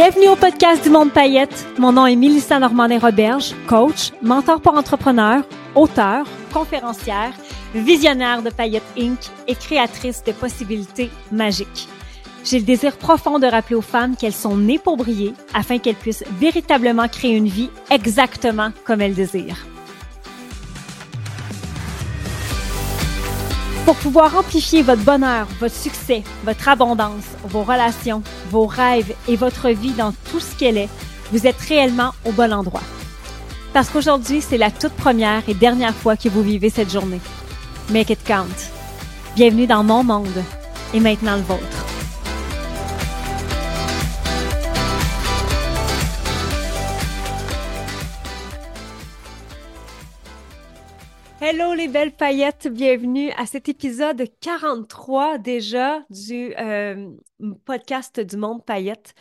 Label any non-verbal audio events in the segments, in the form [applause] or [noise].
Bienvenue au podcast du Monde Paillette. Mon nom est Mélissa Normandin-Roberge, coach, mentor pour entrepreneurs, auteur, conférencière, visionnaire de Paillette Inc. et créatrice de possibilités magiques. J'ai le désir profond de rappeler aux femmes qu'elles sont nées pour briller afin qu'elles puissent véritablement créer une vie exactement comme elles désirent. Pour pouvoir amplifier votre bonheur, votre succès, votre abondance, vos relations, vos rêves et votre vie dans tout ce qu'elle est, vous êtes réellement au bon endroit. Parce qu'aujourd'hui, c'est la toute première et dernière fois que vous vivez cette journée. Make it count. Bienvenue dans mon monde et maintenant le vôtre. Hello les belles paillettes, bienvenue à cet épisode 43 déjà du euh, podcast du monde paillette.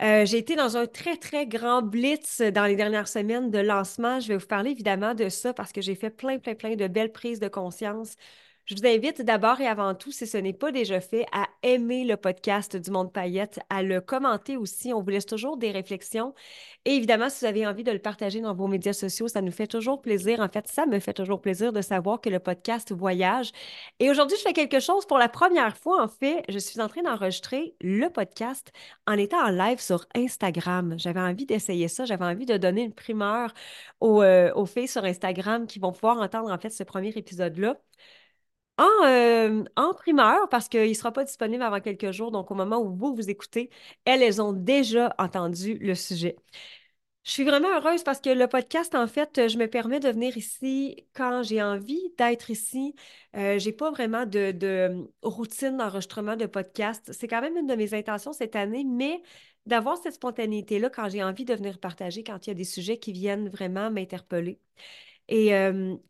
Euh, j'ai été dans un très, très grand blitz dans les dernières semaines de lancement. Je vais vous parler évidemment de ça parce que j'ai fait plein, plein, plein de belles prises de conscience je vous invite d'abord et avant tout, si ce n'est pas déjà fait, à aimer le podcast du Monde Paillette, à le commenter aussi. On vous laisse toujours des réflexions. Et évidemment, si vous avez envie de le partager dans vos médias sociaux, ça nous fait toujours plaisir. En fait, ça me fait toujours plaisir de savoir que le podcast voyage. Et aujourd'hui, je fais quelque chose pour la première fois. En fait, je suis en train d'enregistrer le podcast en étant en live sur Instagram. J'avais envie d'essayer ça. J'avais envie de donner une primeur aux, euh, filles sur Instagram qui vont pouvoir entendre en fait ce premier épisode-là en, euh, en primeur, parce qu'il ne sera pas disponible avant quelques jours. Donc, au moment où vous vous écoutez, elles, elles ont déjà entendu le sujet. Je suis vraiment heureuse parce que le podcast, en fait, je me permets de venir ici quand j'ai envie d'être ici. Euh, je n'ai pas vraiment de, de routine d'enregistrement de podcast. C'est quand même une de mes intentions cette année, mais d'avoir cette spontanéité-là quand j'ai envie de venir partager, quand il y a des sujets qui viennent vraiment m'interpeller. Et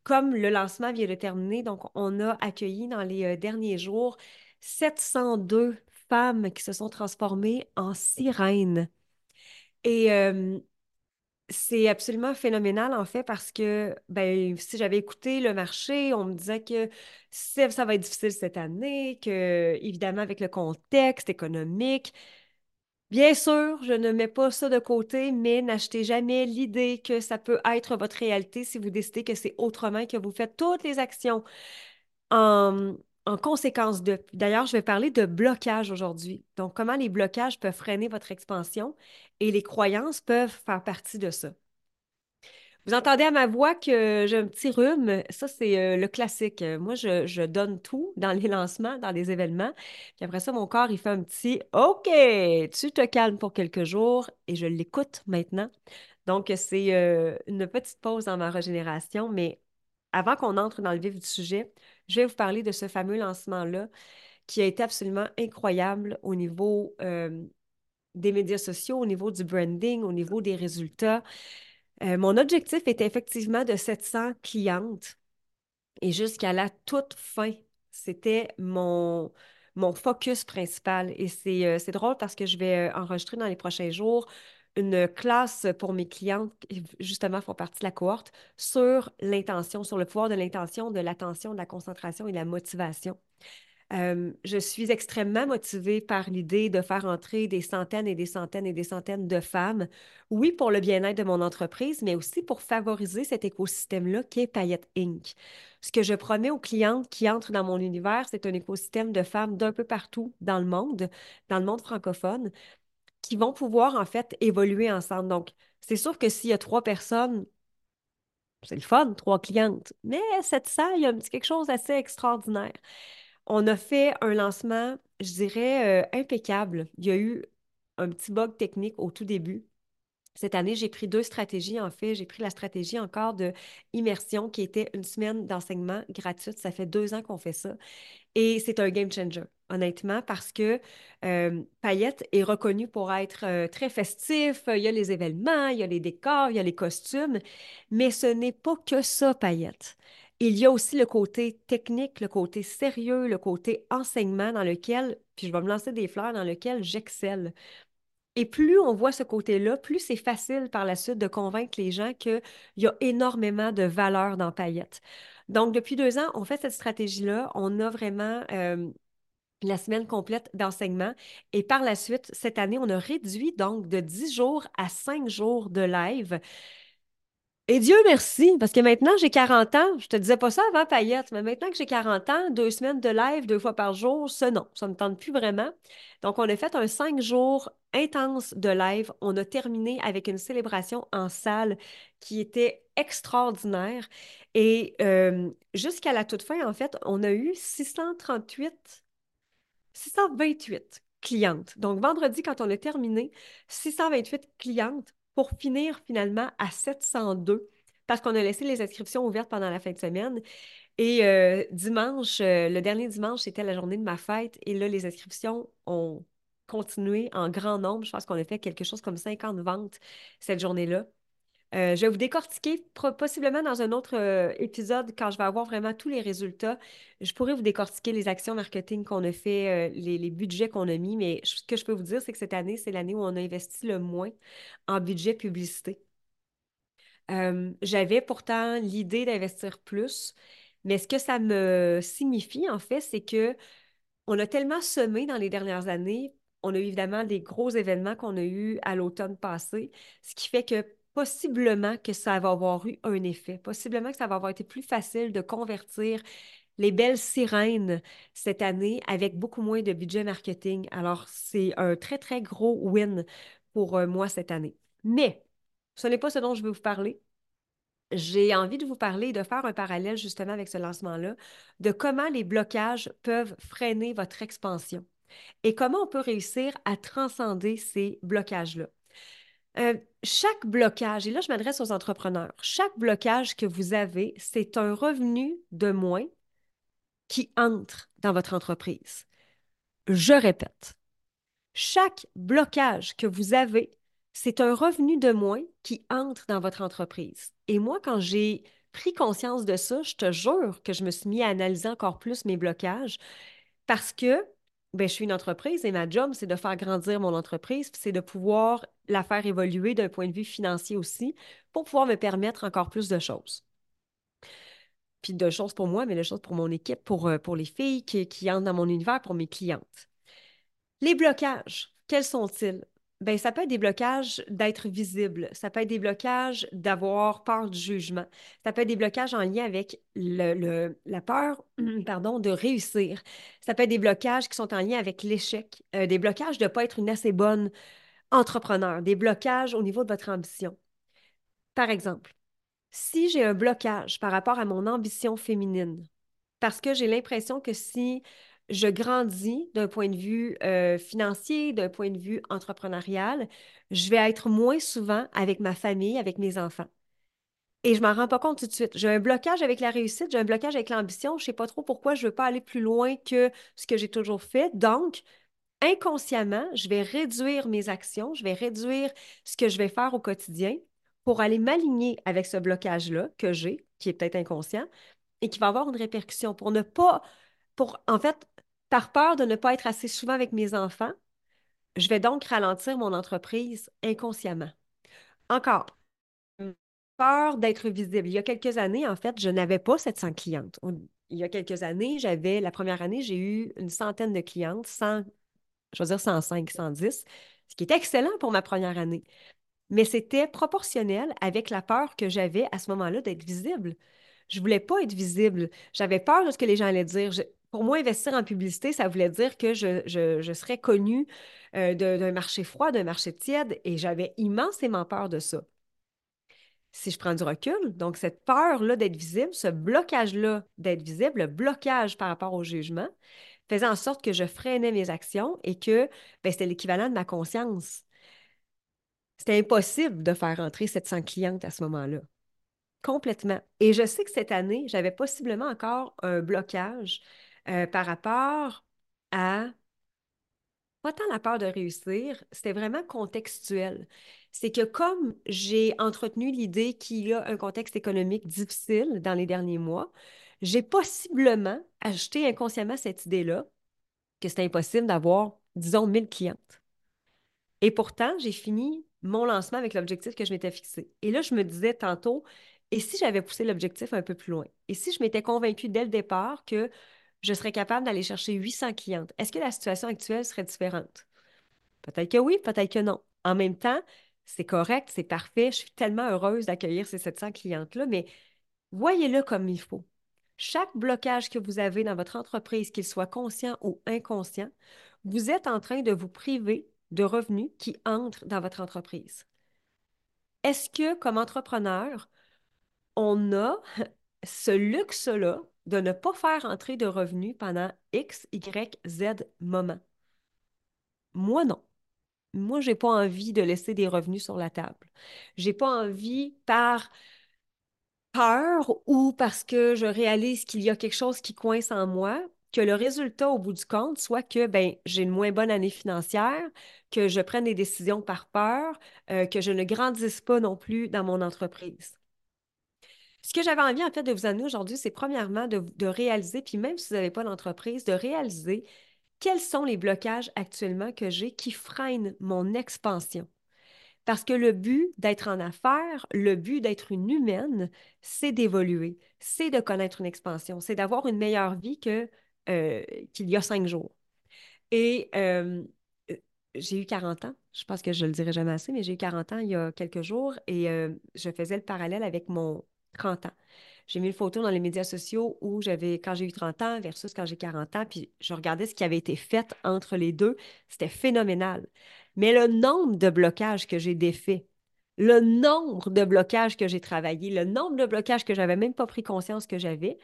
comme le lancement vient de terminer, donc on a accueilli dans les derniers jours 702 femmes qui se sont transformées en sirènes. Et c'est absolument phénoménal en fait parce que ben, si j'avais écouté le marché, on me disait que ça va être difficile cette année, que évidemment avec le contexte économique, Bien sûr, je ne mets pas ça de côté, mais n'achetez jamais l'idée que ça peut être votre réalité si vous décidez que c'est autrement, que vous faites toutes les actions en, conséquence de. D'ailleurs, je vais parler de blocage aujourd'hui. Donc, comment les blocages peuvent freiner votre expansion et les croyances peuvent faire partie de ça. Vous entendez à ma voix que j'ai un petit rhume? Ça, c'est euh, le classique. Moi, je, donne tout dans les lancements, dans les événements. Puis après ça, mon corps, il fait un petit OK, tu te calmes pour quelques jours et je l'écoute maintenant. Donc, c'est euh, une petite pause dans ma régénération. Mais avant qu'on entre dans le vif du sujet, je vais vous parler de ce fameux lancement-là qui a été absolument incroyable au niveau euh, des médias sociaux, au niveau du branding, au niveau des résultats. Euh, mon objectif était effectivement de 700 clientes et jusqu'à la toute fin, c'était mon, focus principal. Et c'est euh, drôle parce que je vais euh, enregistrer dans les prochains jours une classe pour mes clientes qui justement font partie de la cohorte sur l'intention, sur le pouvoir de l'intention, de l'attention, de la concentration et de la motivation. Je suis extrêmement motivée par l'idée de faire entrer des centaines et des centaines et des centaines de femmes, oui, pour le bien-être de mon entreprise, mais aussi pour favoriser cet écosystème-là qui est Payette Inc. Ce que je promets aux clientes qui entrent dans mon univers, c'est un écosystème de femmes d'un peu partout dans le monde, dans le monde francophone, qui vont pouvoir en fait évoluer ensemble. Donc, c'est sûr que s'il y a trois personnes, c'est le fun, trois clientes, mais 700, il y a un petit quelque chose d'assez extraordinaire. On a fait un lancement, je dirais, euh, impeccable. Il y a eu un petit bug technique au tout début. Cette année, j'ai pris deux stratégies. En fait, j'ai pris la stratégie encore de immersion qui était une semaine d'enseignement gratuite. Ça fait deux ans qu'on fait ça. Et c'est un game changer, honnêtement, parce que euh, Payette est reconnu pour être euh, très festif. Il y a les événements, il y a les décors, il y a les costumes. Mais ce n'est pas que ça, Payette. Il y a aussi le côté technique, le côté sérieux, le côté enseignement dans lequel, puis je vais me lancer des fleurs, dans lequel j'excelle. Et plus on voit ce côté-là, plus c'est facile par la suite de convaincre les gens qu'il y a énormément de valeur dans Paillette. Donc, depuis deux ans, on fait cette stratégie-là. On a vraiment euh, la semaine complète d'enseignement. Et par la suite, cette année, on a réduit donc de 10 jours à 5 jours de live. Et Dieu merci, parce que maintenant j'ai 40 ans. Je te disais pas ça avant, Payette, mais maintenant que j'ai 40 ans, deux semaines de live, deux fois par jour, ça non, ça ne tente plus vraiment. Donc, on a fait un cinq jours intense de live. On a terminé avec une célébration en salle qui était extraordinaire. Et euh, jusqu'à la toute fin, en fait, on a eu 638, 628 clientes. Donc, vendredi, quand on a terminé, 628 clientes pour finir finalement à 702 parce qu'on a laissé les inscriptions ouvertes pendant la fin de semaine. Et euh, dimanche, euh, le dernier dimanche, c'était la journée de ma fête. Et là, les inscriptions ont continué en grand nombre. Je pense qu'on a fait quelque chose comme 50 ventes cette journée-là. Euh, je vais vous décortiquer possiblement dans un autre épisode quand je vais avoir vraiment tous les résultats. Je pourrais vous décortiquer les actions marketing qu'on a fait, les, les, budgets qu'on a mis, mais ce que je peux vous dire, c'est que cette année, c'est l'année où on a investi le moins en budget publicité. J'avais pourtant l'idée d'investir plus, mais ce que ça me signifie, en fait, c'est que on a tellement semé dans les dernières années. On a eu évidemment des gros événements qu'on a eus à l'automne passé, ce qui fait que possiblement que ça va avoir eu un effet, possiblement que ça va avoir été plus facile de convertir les belles sirènes cette année avec beaucoup moins de budget marketing. Alors, c'est un très, très gros win pour euh, moi cette année. Mais ce n'est pas ce dont je veux vous parler j'ai envie de vous parler, de faire un parallèle justement avec ce lancement-là, de comment les blocages peuvent freiner votre expansion et comment on peut réussir à transcender ces blocages-là. Euh, chaque blocage, et là je m'adresse aux entrepreneurs, chaque blocage que vous avez, c'est un revenu de moins qui entre dans votre entreprise. Je répète, chaque blocage que vous avez, c'est un revenu de moins qui entre dans votre entreprise. Et moi, quand j'ai pris conscience de ça, je te jure que je me suis mis à analyser encore plus mes blocages parce que ben, je suis une entreprise et ma job, c'est de faire grandir mon entreprise, c'est de pouvoir la faire évoluer d'un point de vue financier aussi pour pouvoir me permettre encore plus de choses. Puis de choses pour moi, mais de choses pour mon équipe, pour, euh, pour les filles qui, entrent dans mon univers, pour mes clientes. Les blocages, quels sont-ils? Ben, ça peut être des blocages d'être visible, ça peut être des blocages d'avoir peur du jugement, ça peut être des blocages en lien avec le, la peur [clears throat] pardon, de réussir, ça peut être des blocages qui sont en lien avec l'échec, euh, des blocages de ne pas être une assez bonne entrepreneur, des blocages au niveau de votre ambition. Par exemple, si j'ai un blocage par rapport à mon ambition féminine, parce que j'ai l'impression que si je grandis d'un point de vue euh, financier, d'un point de vue entrepreneurial, je vais être moins souvent avec ma famille, avec mes enfants. Et je m'en rends pas compte tout de suite. J'ai un blocage avec la réussite, j'ai un blocage avec l'ambition. Je ne sais pas trop pourquoi je ne veux pas aller plus loin que ce que j'ai toujours fait. Donc, inconsciemment, je vais réduire mes actions, je vais réduire ce que je vais faire au quotidien pour aller m'aligner avec ce blocage-là que j'ai, qui est peut-être inconscient, et qui va avoir une répercussion pour ne pas, pour en fait par peur de ne pas être assez souvent avec mes enfants, je vais donc ralentir mon entreprise inconsciemment. Encore, peur d'être visible. Il y a quelques années, en fait, je n'avais pas 700 clientes. Il y a quelques années, j'avais, la première année, j'ai eu une centaine de clientes, 100, je veux dire 105, 110, ce qui est excellent pour ma première année. Mais c'était proportionnel avec la peur que j'avais à ce moment-là d'être visible. Je ne voulais pas être visible. J'avais peur de ce que les gens allaient dire pour moi, investir en publicité, ça voulait dire que je, serais connue euh, d'un marché froid, d'un marché tiède, et j'avais immensément peur de ça. Si je prends du recul, donc cette peur-là d'être visible, ce blocage-là d'être visible, le blocage par rapport au jugement, faisait en sorte que je freinais mes actions et que ben, c'était l'équivalent de ma conscience. C'était impossible de faire entrer 700 clientes à ce moment-là. Complètement. Et je sais que cette année, j'avais possiblement encore un blocage euh, par rapport à pas tant la peur de réussir, c'était vraiment contextuel. C'est que comme j'ai entretenu l'idée qu'il y a un contexte économique difficile dans les derniers mois, j'ai possiblement ajouté inconsciemment cette idée-là que c'était impossible d'avoir, disons, 1000 clientes. Et pourtant, j'ai fini mon lancement avec l'objectif que je m'étais fixé. Et là, je me disais tantôt, et si j'avais poussé l'objectif un peu plus loin? Et si je m'étais convaincue dès le départ que je serais capable d'aller chercher 800 clientes. Est-ce que la situation actuelle serait différente? Peut-être que oui, peut-être que non. En même temps, c'est correct, c'est parfait. Je suis tellement heureuse d'accueillir ces 700 clientes-là, mais voyez-le comme il faut. Chaque blocage que vous avez dans votre entreprise, qu'il soit conscient ou inconscient, vous êtes en train de vous priver de revenus qui entrent dans votre entreprise. Est-ce que, comme entrepreneur, on a [laughs] ce luxe-là de ne pas faire entrer de revenus pendant X, Y, Z moments? Moi, non. Moi, je n'ai pas envie de laisser des revenus sur la table. Je n'ai pas envie par peur ou parce que je réalise qu'il y a quelque chose qui coince en moi, que le résultat au bout du compte soit que ben, j'ai une moins bonne année financière, que je prenne des décisions par peur, euh, que je ne grandisse pas non plus dans mon entreprise. Ce que j'avais envie en fait de vous amener aujourd'hui, c'est premièrement de, de, réaliser, puis même si vous n'avez pas d'entreprise, de réaliser quels sont les blocages actuellement que j'ai qui freinent mon expansion. Parce que le but d'être en affaires, le but d'être une humaine, c'est d'évoluer, c'est de connaître une expansion, c'est d'avoir une meilleure vie que, euh, qu'il y a cinq jours. Et euh, j'ai eu 40 ans, je pense que je le dirai jamais assez, mais j'ai eu 40 ans il y a quelques jours et euh, je faisais le parallèle avec mon 30 ans. J'ai mis une photo dans les médias sociaux où j'avais, quand j'ai eu 30 ans versus quand j'ai 40 ans, puis je regardais ce qui avait été fait entre les deux. C'était phénoménal. Mais le nombre de blocages que j'ai défaits, le nombre de blocages que j'ai travaillé, le nombre de blocages que j'avais même pas pris conscience que j'avais,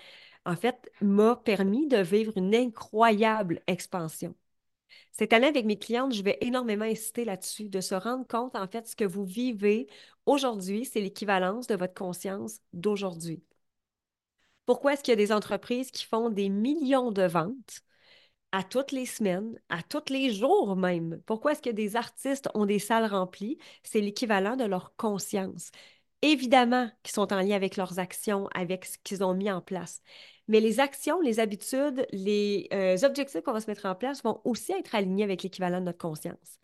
en fait, m'a permis de vivre une incroyable expansion. Cette année, avec mes clientes, je vais énormément insister là-dessus, de se rendre compte, en fait, ce que vous vivez aujourd'hui, c'est l'équivalence de votre conscience d'aujourd'hui. Pourquoi est-ce qu'il y a des entreprises qui font des millions de ventes à toutes les semaines, à tous les jours même? Pourquoi est-ce que des artistes ont des salles remplies? C'est l'équivalent de leur conscience. Évidemment qu'ils sont en lien avec leurs actions, avec ce qu'ils ont mis en place. Mais les actions, les habitudes, les euh, objectifs qu'on va se mettre en place vont aussi être alignés avec l'équivalent de notre conscience.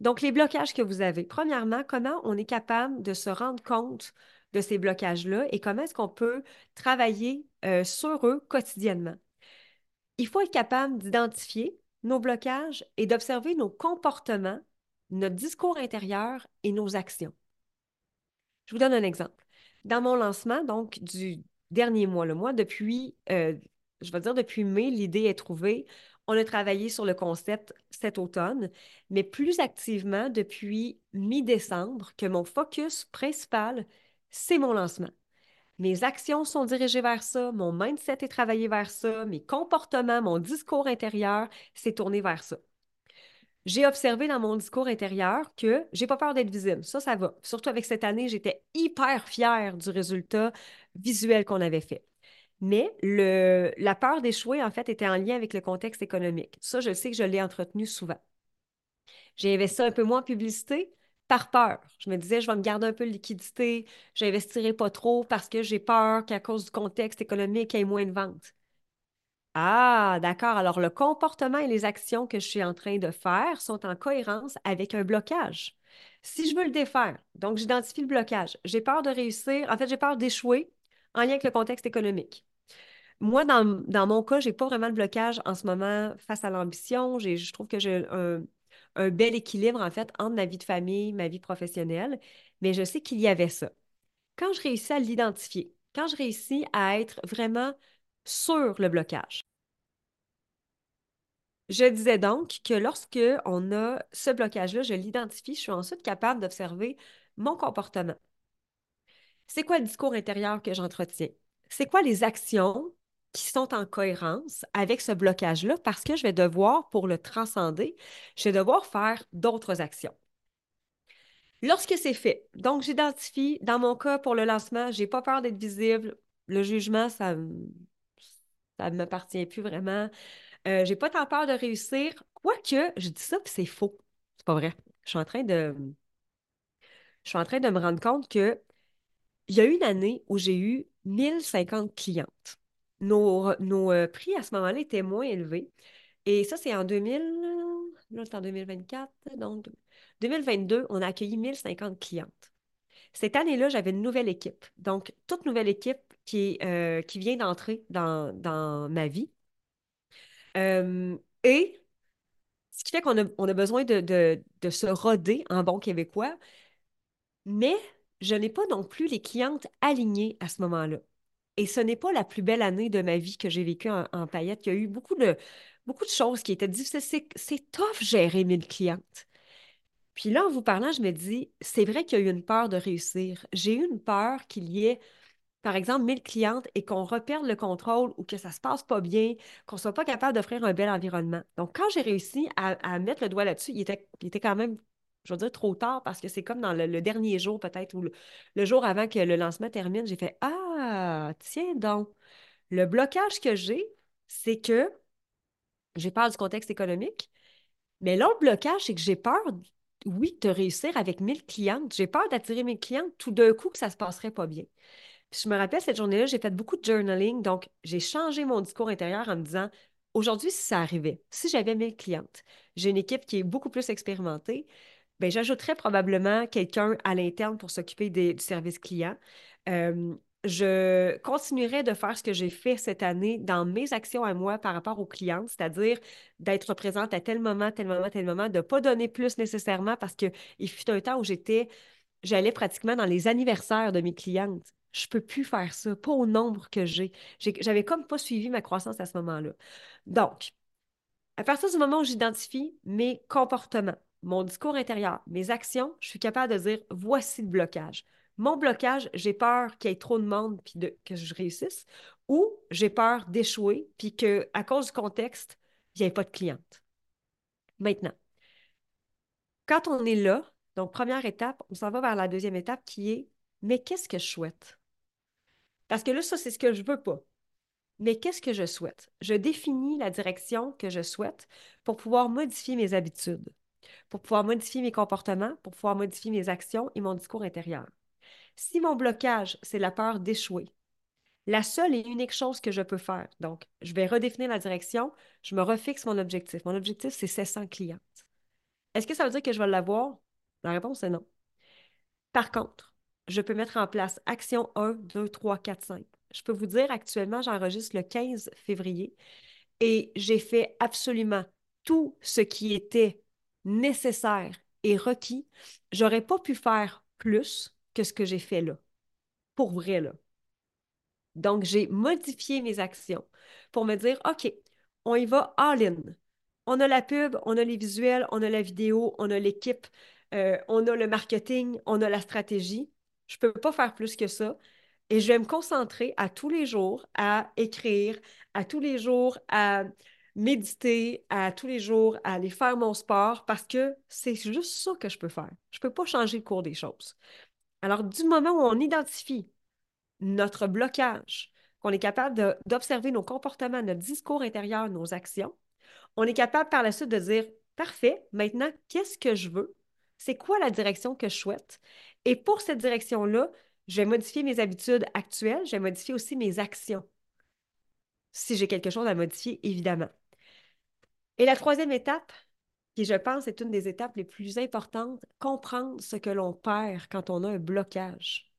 Donc, les blocages que vous avez, premièrement, comment on est capable de se rendre compte de ces blocages-là et comment est-ce qu'on peut travailler euh, sur eux quotidiennement? Il faut être capable d'identifier nos blocages et d'observer nos comportements, notre discours intérieur et nos actions. Je vous donne un exemple. Dans mon lancement, donc du dernier mois, le mois depuis, euh, je vais dire depuis mai, l'idée est trouvée. On a travaillé sur le concept cet automne, mais plus activement depuis mi-décembre, que mon focus principal, c'est mon lancement. Mes actions sont dirigées vers ça, mon mindset est travaillé vers ça, mes comportements, mon discours intérieur, c'est tourné vers ça. J'ai observé dans mon discours intérieur que j'ai pas peur d'être visible. Ça, ça va. Surtout avec cette année, j'étais hyper fière du résultat visuel qu'on avait fait. Mais le, la peur d'échouer, en fait, était en lien avec le contexte économique. Ça, je sais que je l'ai entretenu souvent. J'ai investi un peu moins en publicité, par peur. Je me disais, je vais me garder un peu de liquidité, je n'investirai pas trop parce que j'ai peur qu'à cause du contexte économique, il y ait moins de ventes. Ah, d'accord. Alors, le comportement et les actions que je suis en train de faire sont en cohérence avec un blocage. Si je veux le défaire, donc j'identifie le blocage, j'ai peur de réussir, en fait, j'ai peur d'échouer en lien avec le contexte économique. Moi, dans, dans mon cas, je n'ai pas vraiment de blocage en ce moment face à l'ambition. Je trouve que j'ai un, un bel équilibre, en fait, entre ma vie de famille, ma vie professionnelle, mais je sais qu'il y avait ça. Quand je réussis à l'identifier, quand je réussis à être vraiment sur le blocage, je disais donc que lorsque on a ce blocage-là, je l'identifie, je suis ensuite capable d'observer mon comportement. C'est quoi le discours intérieur que j'entretiens? C'est quoi les actions qui sont en cohérence avec ce blocage-là parce que je vais devoir, pour le transcender, je vais devoir faire d'autres actions. Lorsque c'est fait, donc j'identifie, dans mon cas, pour le lancement, je n'ai pas peur d'être visible. Le jugement, ça ne m'appartient plus vraiment. Euh, j'ai pas tant peur de réussir. Quoique, je dis ça, puis c'est faux. C'est pas vrai. Je suis en train de. Je suis en train de me rendre compte que il y a une année où j'ai eu 1050 clientes nos, euh, prix à ce moment-là étaient moins élevés. Et ça, c'est en 2000, là, c'est en 2024, donc 2022, on a accueilli 1050 clientes. Cette année-là, j'avais une nouvelle équipe. Donc, toute nouvelle équipe qui, euh, qui vient d'entrer dans, dans ma vie. Euh, et ce qui fait qu'on a, on a besoin de, de, de se roder en bon québécois, mais je n'ai pas non plus les clientes alignées à ce moment-là. Et ce n'est pas la plus belle année de ma vie que j'ai vécue en, en paillettes. Il y a eu beaucoup de, beaucoup de choses qui étaient difficiles. C'est tough gérer 1000 clientes. Puis là, en vous parlant, je me dis, c'est vrai qu'il y a eu une peur de réussir. J'ai eu une peur qu'il y ait, par exemple, 1000 clientes et qu'on reperde le contrôle ou que ça ne se passe pas bien, qu'on ne soit pas capable d'offrir un bel environnement. Donc, quand j'ai réussi à, mettre le doigt là-dessus, il était, il était quand même je veux dire, trop tard parce que c'est comme dans le, dernier jour peut-être ou le, jour avant que le lancement termine, j'ai fait Ah, tiens donc, le blocage que j'ai, c'est que j'ai peur du contexte économique, mais l'autre blocage, c'est que j'ai peur, oui, de réussir avec 1000 clientes. J'ai peur d'attirer mes clientes tout d'un coup que ça ne se passerait pas bien. Je me rappelle cette journée-là, j'ai fait beaucoup de journaling, donc j'ai changé mon discours intérieur en me disant aujourd'hui, si ça arrivait, si j'avais 1000 clientes, j'ai une équipe qui est beaucoup plus expérimentée, ben, j'ajouterais probablement quelqu'un à l'interne pour s'occuper du service client. Je continuerai de faire ce que j'ai fait cette année dans mes actions à moi par rapport aux clientes, c'est-à-dire d'être présente à tel moment, tel moment, tel moment, de ne pas donner plus nécessairement parce qu'il fut un temps où j'étais, j'allais pratiquement dans les anniversaires de mes clientes. Je ne peux plus faire ça, pas au nombre que j'ai. J'avais comme pas suivi ma croissance à ce moment-là. Donc, à partir du moment où j'identifie mes comportements, mon discours intérieur, mes actions, je suis capable de dire voici le blocage. Mon blocage, j'ai peur qu'il y ait trop de monde puis que je réussisse, ou j'ai peur d'échouer puis qu'à cause du contexte, il n'y ait pas de cliente. Maintenant, quand on est là, donc première étape, on s'en va vers la deuxième étape qui est mais qu'est-ce que je souhaite? Parce que là, ça, c'est ce que je veux pas. Mais qu'est-ce que je souhaite? Je définis la direction que je souhaite pour pouvoir modifier mes habitudes pour pouvoir modifier mes comportements, pour pouvoir modifier mes actions et mon discours intérieur. Si mon blocage, c'est la peur d'échouer, la seule et unique chose que je peux faire, donc je vais redéfinir la direction, je me refixe mon objectif. Mon objectif, c'est 700 clientes. Est-ce que ça veut dire que je vais l'avoir? La réponse est non. Par contre, je peux mettre en place action 1, 2, 3, 4, 5. Je peux vous dire, actuellement, j'enregistre le 15 février et j'ai fait absolument tout ce qui était nécessaire et requis, j'aurais pas pu faire plus que ce que j'ai fait là. Pour vrai, là. Donc, j'ai modifié mes actions pour me dire, OK, on y va all-in. On a la pub, on a les visuels, on a la vidéo, on a l'équipe, euh, on a le marketing, on a la stratégie. Je ne peux pas faire plus que ça. Et je vais me concentrer à tous les jours à écrire, à tous les jours à méditer à tous les jours, à aller faire mon sport parce que c'est juste ça que je peux faire. Je ne peux pas changer le cours des choses. Alors, du moment où on identifie notre blocage, qu'on est capable d'observer nos comportements, notre discours intérieur, nos actions, on est capable par la suite de dire, parfait, maintenant, qu'est-ce que je veux? C'est quoi la direction que je souhaite? Et pour cette direction-là, je vais modifier mes habitudes actuelles, je vais modifier aussi mes actions. Si j'ai quelque chose à modifier, évidemment. Et la troisième étape, qui je pense est une des étapes les plus importantes, comprendre ce que l'on perd quand on a un blocage.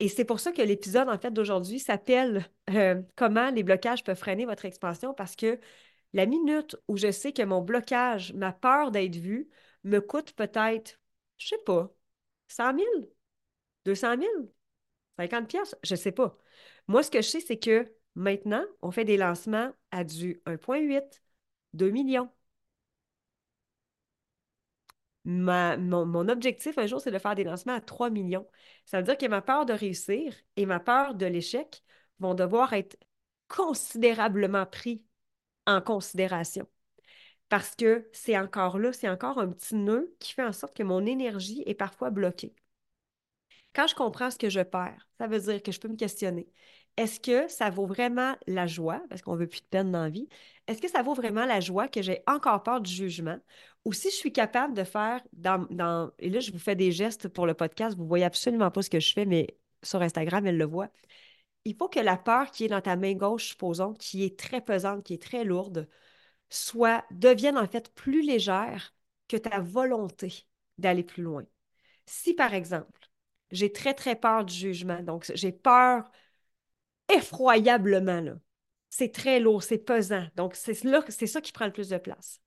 Et c'est pour ça que l'épisode, en fait, d'aujourd'hui s'appelle euh, Comment les blocages peuvent freiner votre expansion parce que la minute où je sais que mon blocage, ma peur d'être vu, me coûte peut-être, je sais pas, 100 000, 200 000, 50 pièces, je sais pas. Moi, ce que je sais, c'est que maintenant, on fait des lancements à du 1.8, 2 millions. Mon, objectif un jour, c'est de faire des lancements à 3 millions. Ça veut dire que ma peur de réussir et ma peur de l'échec vont devoir être considérablement pris en considération. Parce que c'est encore là, c'est encore un petit nœud qui fait en sorte que mon énergie est parfois bloquée. Quand je comprends ce que je perds, ça veut dire que je peux me questionner est-ce que ça vaut vraiment la joie, parce qu'on veut plus de peine dans vie, est-ce que ça vaut vraiment la joie que j'ai encore peur du jugement? Ou si je suis capable de faire dans, Et là, je vous fais des gestes pour le podcast, vous ne voyez absolument pas ce que je fais, mais sur Instagram, elle le voit. Il faut que la peur qui est dans ta main gauche, supposons, qui est très pesante, qui est très lourde, soit, devienne en fait plus légère que ta volonté d'aller plus loin. Si, par exemple, j'ai très, très peur du jugement, donc j'ai peur effroyablement, là, c'est très lourd, c'est pesant. Donc, c'est ça qui prend le plus de place.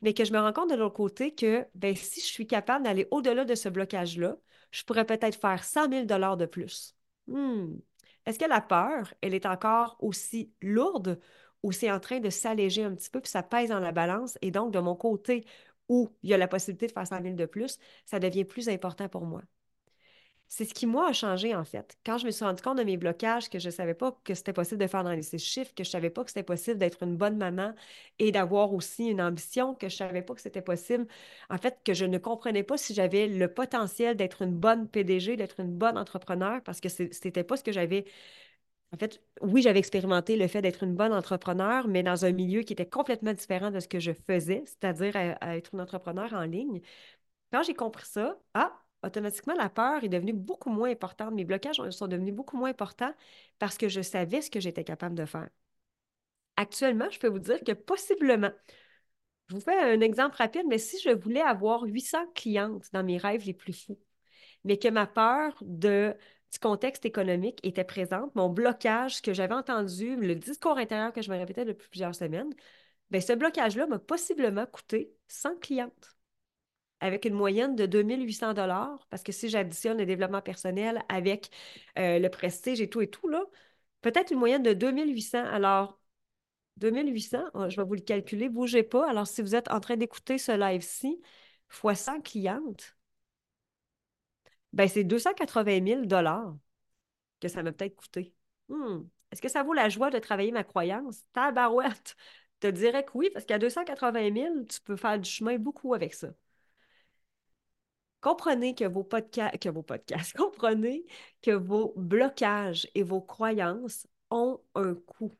Mais que je me rends compte de l'autre côté que ben, si je suis capable d'aller au-delà de ce blocage-là, je pourrais peut-être faire 100 000 de plus. Hmm. Est-ce que la peur, elle est encore aussi lourde ou c'est en train de s'alléger un petit peu, puis ça pèse dans la balance, et donc de mon côté, où il y a la possibilité de faire 100 000 de plus, ça devient plus important pour moi? C'est ce qui, moi, a changé, en fait. Quand je me suis rendu compte de mes blocages, que je ne savais pas que c'était possible de faire dans les six chiffres, que je ne savais pas que c'était possible d'être une bonne maman et d'avoir aussi une ambition, que je ne savais pas que c'était possible, en fait, que je ne comprenais pas si j'avais le potentiel d'être une bonne PDG, d'être une bonne entrepreneur, parce que ce n'était pas ce que j'avais en fait, oui, j'avais expérimenté le fait d'être une bonne entrepreneur, mais dans un milieu qui était complètement différent de ce que je faisais, c'est-à-dire être une entrepreneur en ligne. Quand j'ai compris ça, ah, automatiquement, la peur est devenue beaucoup moins importante. Mes blocages sont devenus beaucoup moins importants parce que je savais ce que j'étais capable de faire. Actuellement, je peux vous dire que possiblement, je vous fais un exemple rapide, mais si je voulais avoir 800 clientes dans mes rêves les plus fous, mais que ma peur du contexte économique était présente, mon blocage que j'avais entendu, le discours intérieur que je me répétais depuis plusieurs semaines, bien, ce blocage-là m'a possiblement coûté 100 clientes avec une moyenne de 2800 dollars, parce que si j'additionne le développement personnel avec euh, le prestige et tout et tout, là, peut-être une moyenne de 2800. Alors, 2800, je vais vous le calculer, bougez pas. Alors, si vous êtes en train d'écouter ce live-ci, fois 100 clientes, ben c'est 280 000 dollars que ça m'a peut-être coûté. Hmm. Est-ce que ça vaut la joie de travailler ma croyance? Tabarouette! Je te dirais que oui, parce qu'à 280 000, tu peux faire du chemin beaucoup avec ça. Comprenez que vos, podcasts, [laughs] comprenez que vos blocages et vos croyances ont un coût.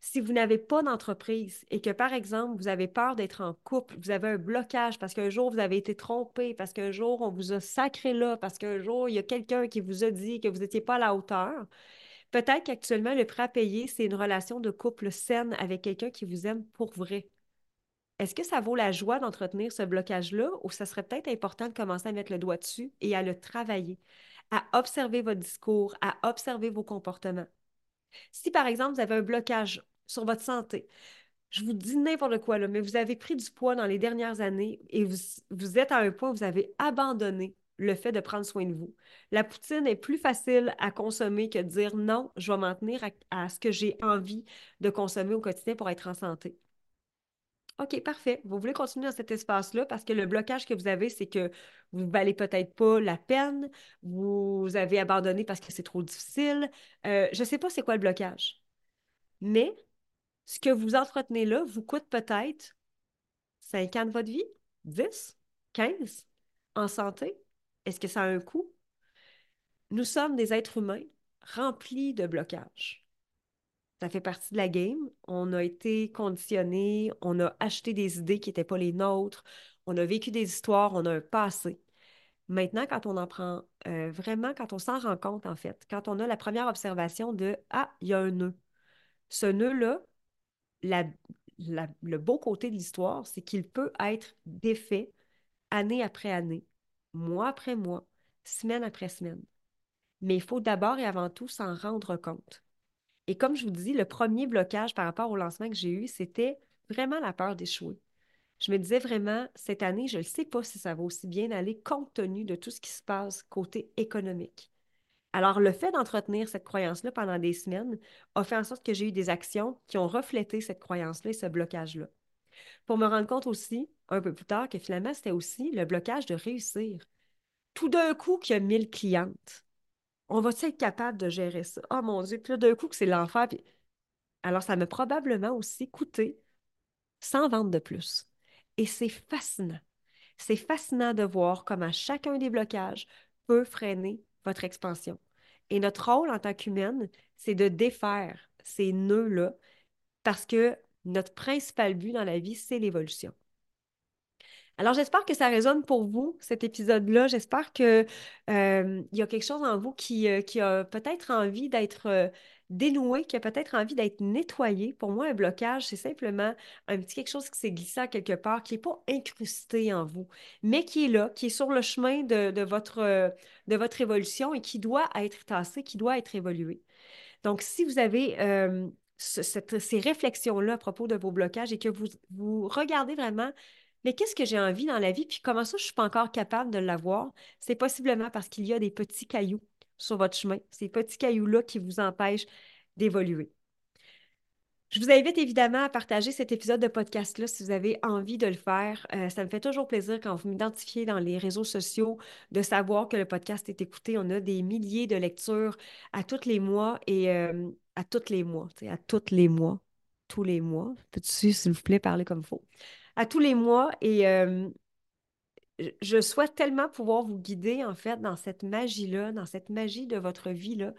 Si vous n'avez pas d'entreprise et que, par exemple, vous avez peur d'être en couple, vous avez un blocage parce qu'un jour vous avez été trompé, parce qu'un jour on vous a sacré là, parce qu'un jour il y a quelqu'un qui vous a dit que vous n'étiez pas à la hauteur, peut-être qu'actuellement le prêt à payer, c'est une relation de couple saine avec quelqu'un qui vous aime pour vrai. Est-ce que ça vaut la joie d'entretenir ce blocage-là ou ça serait peut-être important de commencer à mettre le doigt dessus et à le travailler, à observer votre discours, à observer vos comportements? Si, par exemple, vous avez un blocage sur votre santé, je vous dis n'importe quoi, là, mais vous avez pris du poids dans les dernières années et vous, vous êtes à un point où vous avez abandonné le fait de prendre soin de vous. La poutine est plus facile à consommer que de dire non, je vais m'en tenir à ce que j'ai envie de consommer au quotidien pour être en santé. OK, parfait. Vous voulez continuer dans cet espace-là? Parce que le blocage que vous avez, c'est que vous ne valez peut-être pas la peine, vous avez abandonné parce que c'est trop difficile. Euh, je ne sais pas c'est quoi le blocage. Mais ce que vous entretenez là vous coûte peut-être 5 ans de votre vie, 10, 15 en santé. Est-ce que ça a un coût? Nous sommes des êtres humains remplis de blocages. Ça fait partie de la game. On a été conditionnés, on a acheté des idées qui n'étaient pas les nôtres, on a vécu des histoires, on a un passé. Maintenant, quand on en prend euh, vraiment, quand on s'en rend compte, en fait, quand on a la première observation de Ah, il y a un nœud. Ce nœud-là, le beau côté de l'histoire, c'est qu'il peut être défait année après année, mois après mois, semaine après semaine. Mais il faut d'abord et avant tout s'en rendre compte. Et comme je vous dis, le premier blocage par rapport au lancement que j'ai eu, c'était vraiment la peur d'échouer. Je me disais vraiment, cette année, je ne sais pas si ça va aussi bien aller compte tenu de tout ce qui se passe côté économique. Alors, le fait d'entretenir cette croyance-là pendant des semaines a fait en sorte que j'ai eu des actions qui ont reflété cette croyance-là et ce blocage-là. Pour me rendre compte aussi, un peu plus tard, que finalement, c'était aussi le blocage de réussir. Tout d'un coup, qu'il y a 1000 clientes, on va être capable de gérer ça? Oh mon Dieu, puis là, d'un coup, c'est l'enfer. Alors, ça m'a probablement aussi coûté 100 ventes de plus. Et c'est fascinant. C'est fascinant de voir comment chacun des blocages peut freiner votre expansion. Et notre rôle en tant qu'humaine, c'est de défaire ces nœuds-là parce que notre principal but dans la vie, c'est l'évolution. Alors, j'espère que ça résonne pour vous, cet épisode-là. J'espère qu'il euh, y a quelque chose en vous qui, euh, a peut-être envie d'être euh, dénoué, qui a peut-être envie d'être nettoyé. Pour moi, un blocage, c'est simplement un petit quelque chose qui s'est glissé à quelque part, qui n'est pas incrusté en vous, mais qui est là, qui est sur le chemin de, votre, de votre évolution et qui doit être tassé, qui doit être évolué. Donc, si vous avez ces réflexions-là à propos de vos blocages et que vous, vous regardez vraiment, mais qu'est-ce que j'ai envie dans la vie, puis comment ça je ne suis pas encore capable de l'avoir, c'est possiblement parce qu'il y a des petits cailloux sur votre chemin, ces petits cailloux-là qui vous empêchent d'évoluer. Je vous invite évidemment à partager cet épisode de podcast-là si vous avez envie de le faire. Euh, ça me fait toujours plaisir quand vous m'identifiez dans les réseaux sociaux de savoir que le podcast est écouté. On a des milliers de lectures à tous les mois et euh, à tous les mois, à tous les mois, tous les mois. Peux-tu, s'il vous plaît, parler comme il faut? À tous les mois et je souhaite tellement pouvoir vous guider en fait dans cette magie-là, dans cette magie de votre vie-là,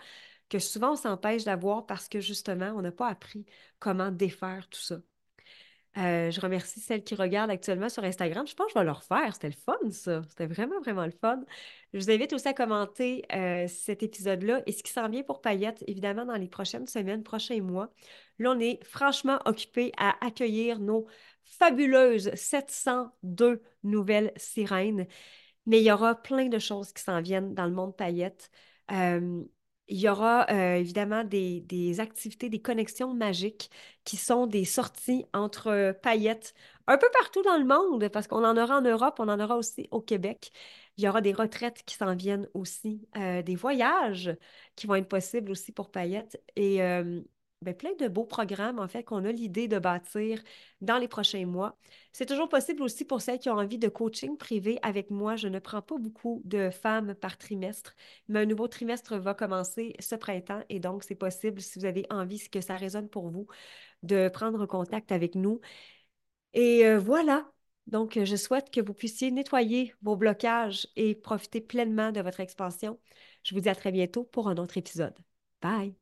que souvent on s'empêche d'avoir parce que justement, on n'a pas appris comment défaire tout ça. Euh, je remercie celles qui regardent actuellement sur Instagram. Je pense que je vais le refaire. C'était le fun, ça. C'était vraiment, vraiment le fun. Je vous invite aussi à commenter euh, cet épisode-là et ce qui s'en vient pour Payette, évidemment, dans les prochaines semaines, prochains mois. Là, on est franchement occupé à accueillir nos fabuleuses 702 nouvelles sirènes. Mais il y aura plein de choses qui s'en viennent dans le monde Payette. Euh, il y aura euh, évidemment des, activités, des connexions magiques qui sont des sorties entre euh, paillettes un peu partout dans le monde, parce qu'on en aura en Europe, on en aura aussi au Québec. Il y aura des retraites qui s'en viennent aussi, euh, des voyages qui vont être possibles aussi pour paillettes. Et ben, plein de beaux programmes, en fait, qu'on a l'idée de bâtir dans les prochains mois. C'est toujours possible aussi pour celles qui ont envie de coaching privé avec moi. Je ne prends pas beaucoup de femmes par trimestre, mais un nouveau trimestre va commencer ce printemps et donc c'est possible, si vous avez envie, que ça résonne pour vous, de prendre contact avec nous. Et euh, voilà. Donc, je souhaite que vous puissiez nettoyer vos blocages et profiter pleinement de votre expansion. Je vous dis à très bientôt pour un autre épisode. Bye!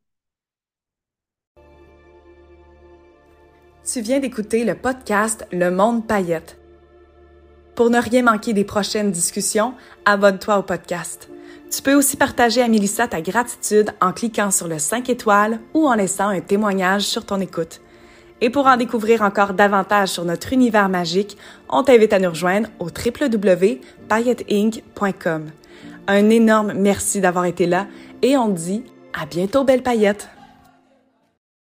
Tu viens d'écouter le podcast Le Monde Paillette. Pour ne rien manquer des prochaines discussions, abonne-toi au podcast. Tu peux aussi partager à Mélissa ta gratitude en cliquant sur le 5 étoiles ou en laissant un témoignage sur ton écoute. Et pour en découvrir encore davantage sur notre univers magique, on t'invite à nous rejoindre au www.pailletteinc.com. Un énorme merci d'avoir été là et on te dit à bientôt belle paillette!